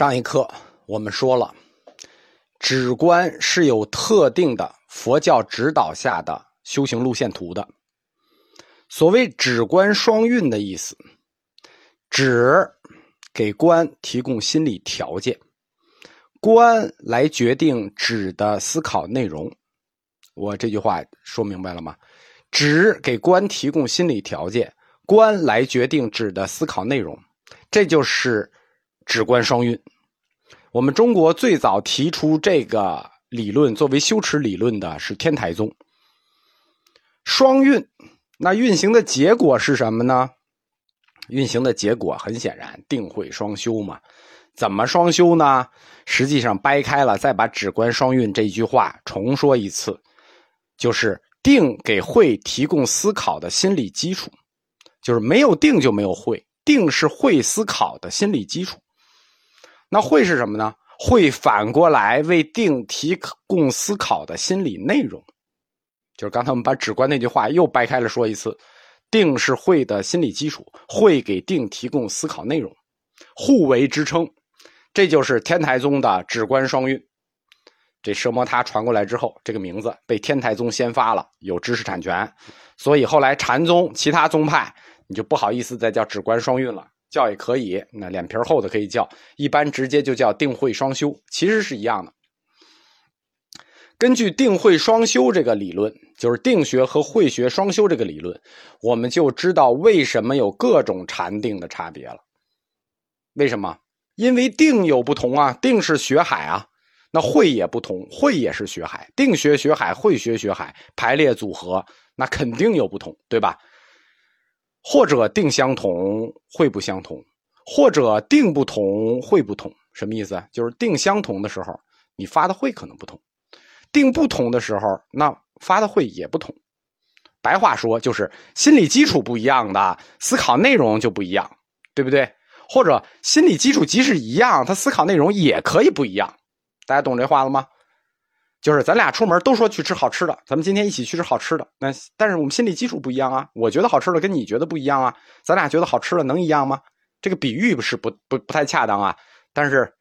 上一课我们说了，止观是有特定的佛教指导下的修行路线图的。所谓止观双运的意思，止给观提供心理条件，观来决定止的思考内容。我这句话说明白了吗？止给观提供心理条件，观来决定止的思考内容，这就是止观双运。我们中国最早提出这个理论作为修持理论的是天台宗。双运，那运行的结果是什么呢？运行的结果很显然，定慧双修嘛。怎么双修呢？实际上掰开了，再把止观双运这句话重说一次，就是定给慧提供思考的心理基础，就是没有定就没有慧，定是慧思考的心理基础。那会是什么呢？会反过来为定提供思考的心理内容，就是刚才我们把止观那句话又掰开了说一次。定是会的心理基础，会给定提供思考内容，互为支撑，这就是天台宗的止观双运。这奢摩他传过来之后，这个名字被天台宗先发了，有知识产权，所以后来禅宗其他宗派你就不好意思再叫止观双运了，叫也可以，那脸皮厚的可以叫，一般直接就叫定慧双修，其实是一样的。根据定慧双修这个理论，就是定学和慧学双修这个理论，我们就知道为什么有各种禅定的差别了。为什么？因为定有不同啊，定是学海啊，那慧也不同，慧也是学海。定学学海，慧学学海，排列组合，那肯定有不同，对吧？或者定相同，会不相同；或者定不同，会不同。什么意思？就是定相同的时候，你发的会可能不同。定不同的时候，那发的会也不同。白话说就是心理基础不一样的，思考内容就不一样，对不对？或者心理基础即使一样，他思考内容也可以不一样。大家懂这话了吗？就是咱俩出门都说去吃好吃的，咱们今天一起去吃好吃的。那但是我们心理基础不一样啊，我觉得好吃的跟你觉得不一样啊，咱俩觉得好吃的能一样吗？这个比喻不是不不不太恰当啊。但是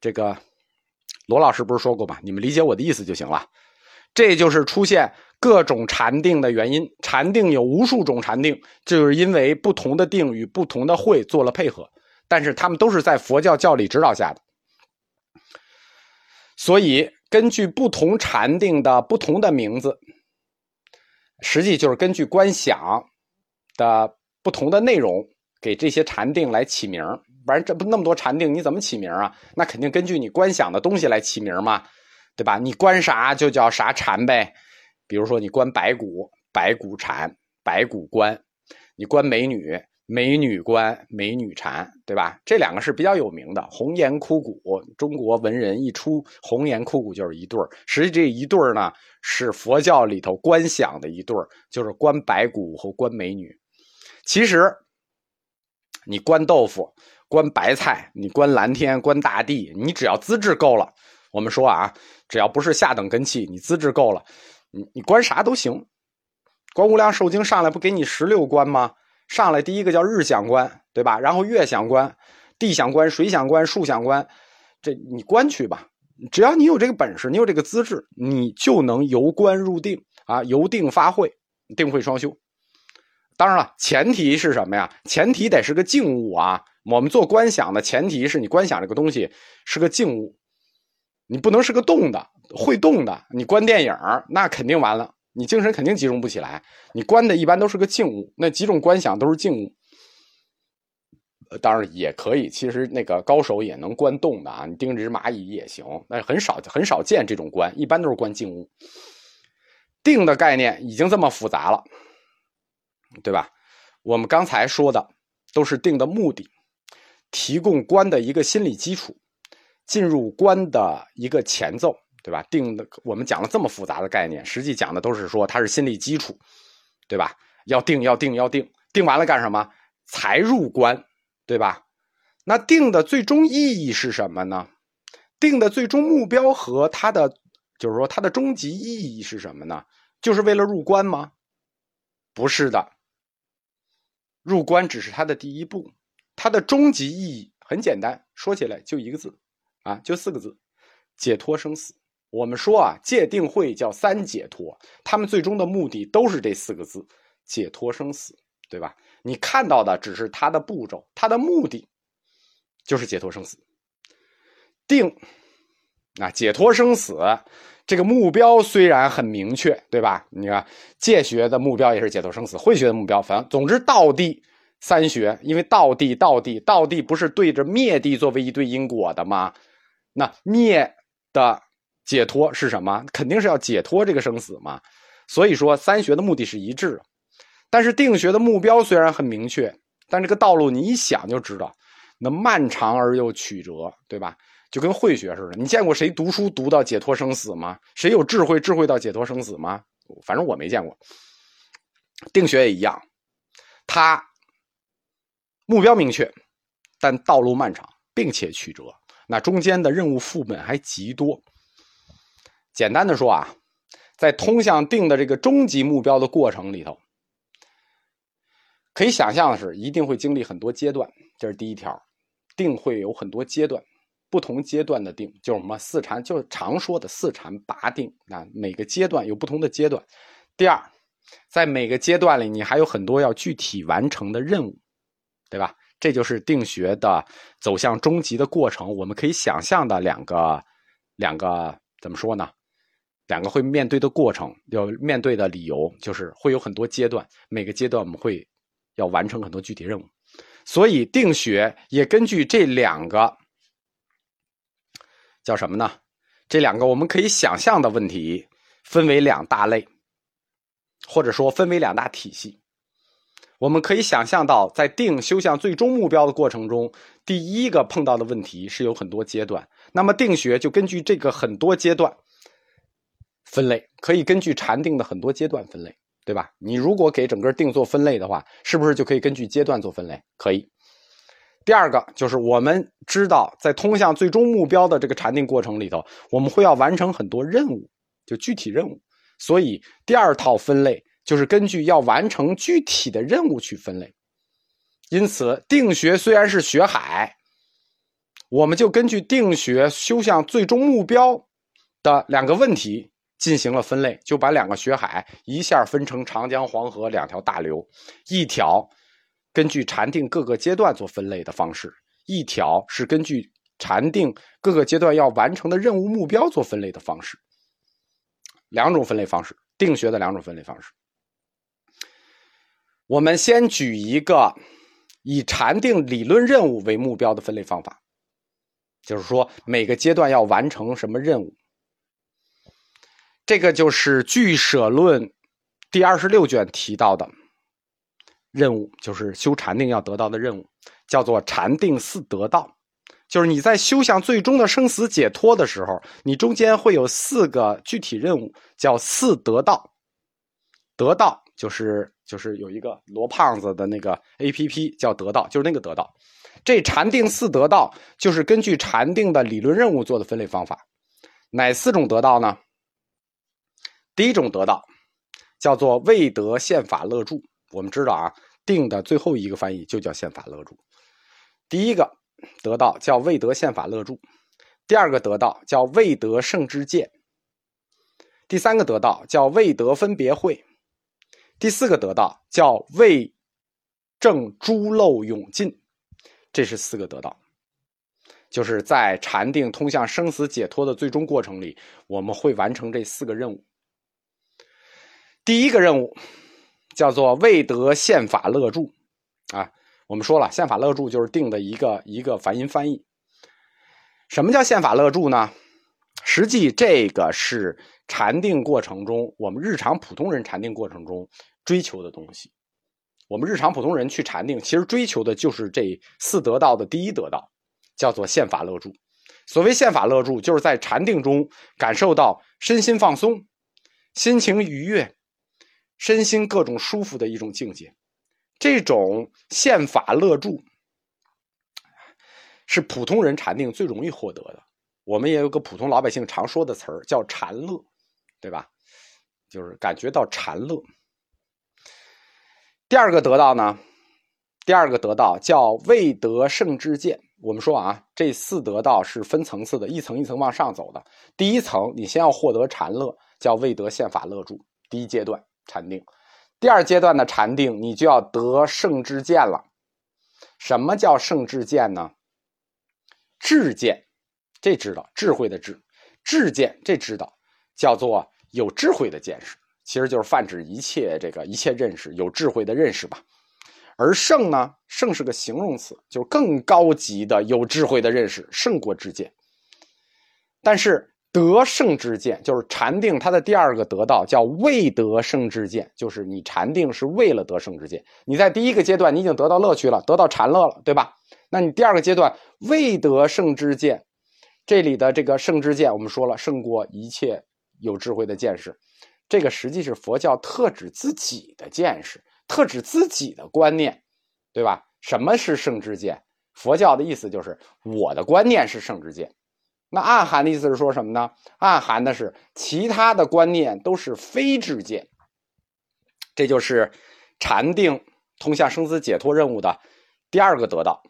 这个。罗老师不是说过吗？你们理解我的意思就行了。这就是出现各种禅定的原因。禅定有无数种禅定，就是因为不同的定与不同的会做了配合，但是他们都是在佛教教理指导下的。所以，根据不同禅定的不同的名字，实际就是根据观想的不同的内容，给这些禅定来起名不然这不那么多禅定，你怎么起名啊？那肯定根据你观想的东西来起名嘛，对吧？你观啥就叫啥禅呗。比如说你观白骨，白骨禅，白骨观；你观美女，美女观，美女禅，对吧？这两个是比较有名的。红颜枯骨，中国文人一出红颜枯骨就是一对儿。实际这一对儿呢，是佛教里头观想的一对儿，就是观白骨和观美女。其实你观豆腐。观白菜，你观蓝天，观大地，你只要资质够了，我们说啊，只要不是下等根器，你资质够了，你你观啥都行。观无量寿经上来不给你十六观吗？上来第一个叫日想观，对吧？然后月想观、地想观、水想观、树想观，这你观去吧。只要你有这个本事，你有这个资质，你就能由观入定啊，由定发慧，定慧双修。当然了，前提是什么呀？前提得是个静物啊。我们做观想的前提是你观想这个东西是个静物，你不能是个动的、会动的。你观电影那肯定完了，你精神肯定集中不起来。你观的一般都是个静物，那几种观想都是静物。当然也可以，其实那个高手也能观动的啊，你盯着只蚂蚁也行。那很少很少见这种观，一般都是观静物。定的概念已经这么复杂了，对吧？我们刚才说的都是定的目的。提供观的一个心理基础，进入观的一个前奏，对吧？定的，我们讲了这么复杂的概念，实际讲的都是说它是心理基础，对吧？要定，要定，要定，定完了干什么？才入关，对吧？那定的最终意义是什么呢？定的最终目标和它的，就是说它的终极意义是什么呢？就是为了入关吗？不是的，入关只是它的第一步。它的终极意义很简单，说起来就一个字，啊，就四个字：解脱生死。我们说啊，戒定慧叫三解脱，他们最终的目的都是这四个字：解脱生死，对吧？你看到的只是它的步骤，它的目的就是解脱生死。定，啊，解脱生死这个目标虽然很明确，对吧？你看戒学的目标也是解脱生死，慧学的目标，反正总之道地三学，因为道地道地道地不是对着灭地作为一对因果的吗？那灭的。解脱是什么？肯定是要解脱这个生死嘛。所以说，三学的目的是一致的。但是定学的目标虽然很明确，但这个道路你一想就知道，那漫长而又曲折，对吧？就跟慧学似的。你见过谁读书读到解脱生死吗？谁有智慧智慧到解脱生死吗？反正我没见过。定学也一样，它目标明确，但道路漫长，并且曲折。那中间的任务副本还极多。简单的说啊，在通向定的这个终极目标的过程里头，可以想象的是，一定会经历很多阶段。这是第一条，定会有很多阶段，不同阶段的定就是什么四禅，就是常说的四禅八定。那每个阶段有不同的阶段。第二，在每个阶段里，你还有很多要具体完成的任务，对吧？这就是定学的走向终极的过程。我们可以想象的两个两个怎么说呢？两个会面对的过程，要面对的理由，就是会有很多阶段，每个阶段我们会要完成很多具体任务，所以定学也根据这两个叫什么呢？这两个我们可以想象的问题，分为两大类，或者说分为两大体系。我们可以想象到，在定修向最终目标的过程中，第一个碰到的问题是有很多阶段，那么定学就根据这个很多阶段。分类可以根据禅定的很多阶段分类，对吧？你如果给整个定做分类的话，是不是就可以根据阶段做分类？可以。第二个就是我们知道，在通向最终目标的这个禅定过程里头，我们会要完成很多任务，就具体任务。所以第二套分类就是根据要完成具体的任务去分类。因此，定学虽然是学海，我们就根据定学修向最终目标的两个问题。进行了分类，就把两个学海一下分成长江、黄河两条大流，一条根据禅定各个阶段做分类的方式，一条是根据禅定各个阶段要完成的任务目标做分类的方式。两种分类方式，定学的两种分类方式。我们先举一个以禅定理论任务为目标的分类方法，就是说每个阶段要完成什么任务。这个就是《俱舍论》第二十六卷提到的任务，就是修禅定要得到的任务，叫做禅定四得道。就是你在修向最终的生死解脱的时候，你中间会有四个具体任务，叫四得道。得道就是就是有一个罗胖子的那个 A P P 叫得道，就是那个得道。这禅定四得道就是根据禅定的理论任务做的分类方法。哪四种得道呢？第一种得道叫做未得宪法乐住。我们知道啊，定的最后一个翻译就叫宪法乐住。第一个得道叫未得宪法乐住，第二个得道叫未得圣之戒，第三个得道叫未得分别会，第四个得道叫未正诸漏永尽。这是四个得道，就是在禅定通向生死解脱的最终过程里，我们会完成这四个任务。第一个任务叫做未得宪法乐住，啊，我们说了，宪法乐住就是定的一个一个梵音翻译。什么叫宪法乐住呢？实际这个是禅定过程中，我们日常普通人禅定过程中追求的东西。我们日常普通人去禅定，其实追求的就是这四得道的第一得道，叫做宪法乐住。所谓宪法乐住，就是在禅定中感受到身心放松，心情愉悦。身心各种舒服的一种境界，这种宪法乐住是普通人禅定最容易获得的。我们也有个普通老百姓常说的词儿叫禅乐，对吧？就是感觉到禅乐。第二个得到呢，第二个得到叫未得圣之见。我们说啊，这四得到是分层次的，一层一层往上走的。第一层，你先要获得禅乐，叫未得宪法乐住，第一阶段禅定。第二阶段的禅定，你就要得圣智见了。什么叫圣智见呢？智见，这知道智慧的智，智见这知道叫做有智慧的见识，其实就是泛指一切这个一切认识，有智慧的认识吧。而圣呢，圣是个形容词，就是更高级的有智慧的认识，胜过智见。但是。得胜之见就是禅定，它的第二个得道叫未得胜之见，就是你禅定是为了得胜之见。你在第一个阶段你已经得到乐趣了，得到禅乐了，对吧？那你第二个阶段未得胜之见，这里的这个胜之见，我们说了胜过一切有智慧的见识，这个实际是佛教特指自己的见识，特指自己的观念，对吧？什么是胜之见？佛教的意思就是我的观念是胜之见。那暗含的意思是说什么呢？暗含的是其他的观念都是非智见，这就是禅定通向生死解脱任务的第二个得到。